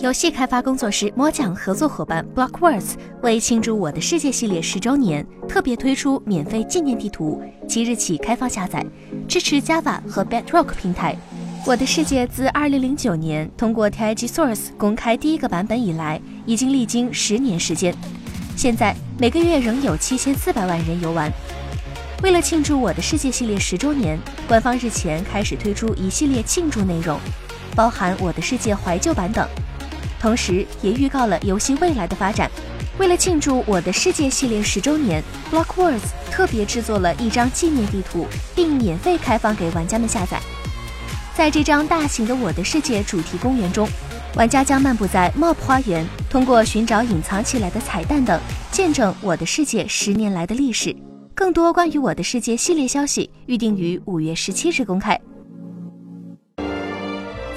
游戏开发工作室魔奖合作伙伴 Blockworks 为庆祝《我的世界》系列十周年，特别推出免费纪念地图，即日起开放下载，支持 Java 和 Bedrock 平台。《我的世界》自2009年通过 TIG Source 公开第一个版本以来，已经历经十年时间，现在每个月仍有7400万人游玩。为了庆祝《我的世界》系列十周年，官方日前开始推出一系列庆祝内容，包含《我的世界》怀旧版等。同时，也预告了游戏未来的发展。为了庆祝《我的世界》系列十周年，Blockworks 特别制作了一张纪念地图，并免费开放给玩家们下载。在这张大型的《我的世界》主题公园中，玩家将漫步在 Mob 花园，通过寻找隐藏起来的彩蛋等，见证《我的世界》十年来的历史。更多关于《我的世界》系列消息，预定于五月十七日公开。